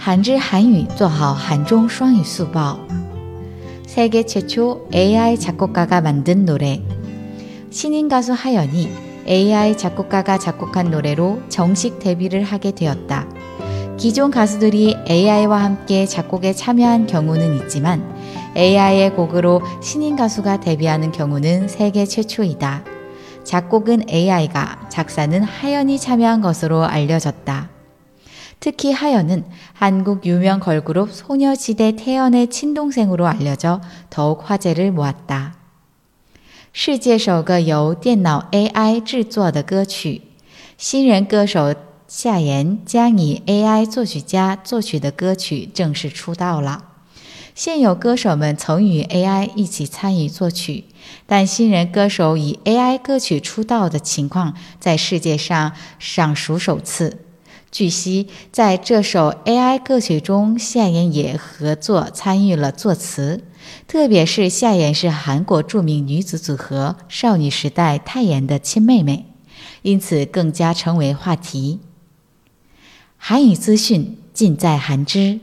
한지 한유 做好韩中双语速报. 세계 최초 AI 작곡가가 만든 노래. 신인 가수 하연이 AI 작곡가가 작곡한 노래로 정식 데뷔를 하게 되었다. 기존 가수들이 AI와 함께 작곡에 참여한 경우는 있지만 AI의 곡으로 신인 가수가 데뷔하는 경우는 세계 최초이다. 작곡은 AI가 작사는 하연이 참여한 것으로 알려졌다. 특히 하연은 한국 유명 걸그룹 소녀시대 태연의 친동생으로 알려져 더욱 화제를 모았다. 世界首个由电脑 AI 制作的歌曲，新人歌手夏言将以 AI 作曲家作曲的歌曲正式出道了。现有歌手们曾与 AI 一起参与作曲，但新人歌手以 AI 歌曲出道的情况在世界上尚属首次。 据悉，在这首 AI 歌曲中，夏妍也合作参与了作词，特别是夏妍是韩国著名女子组合少女时代泰妍的亲妹妹，因此更加成为话题。韩语资讯尽在韩知。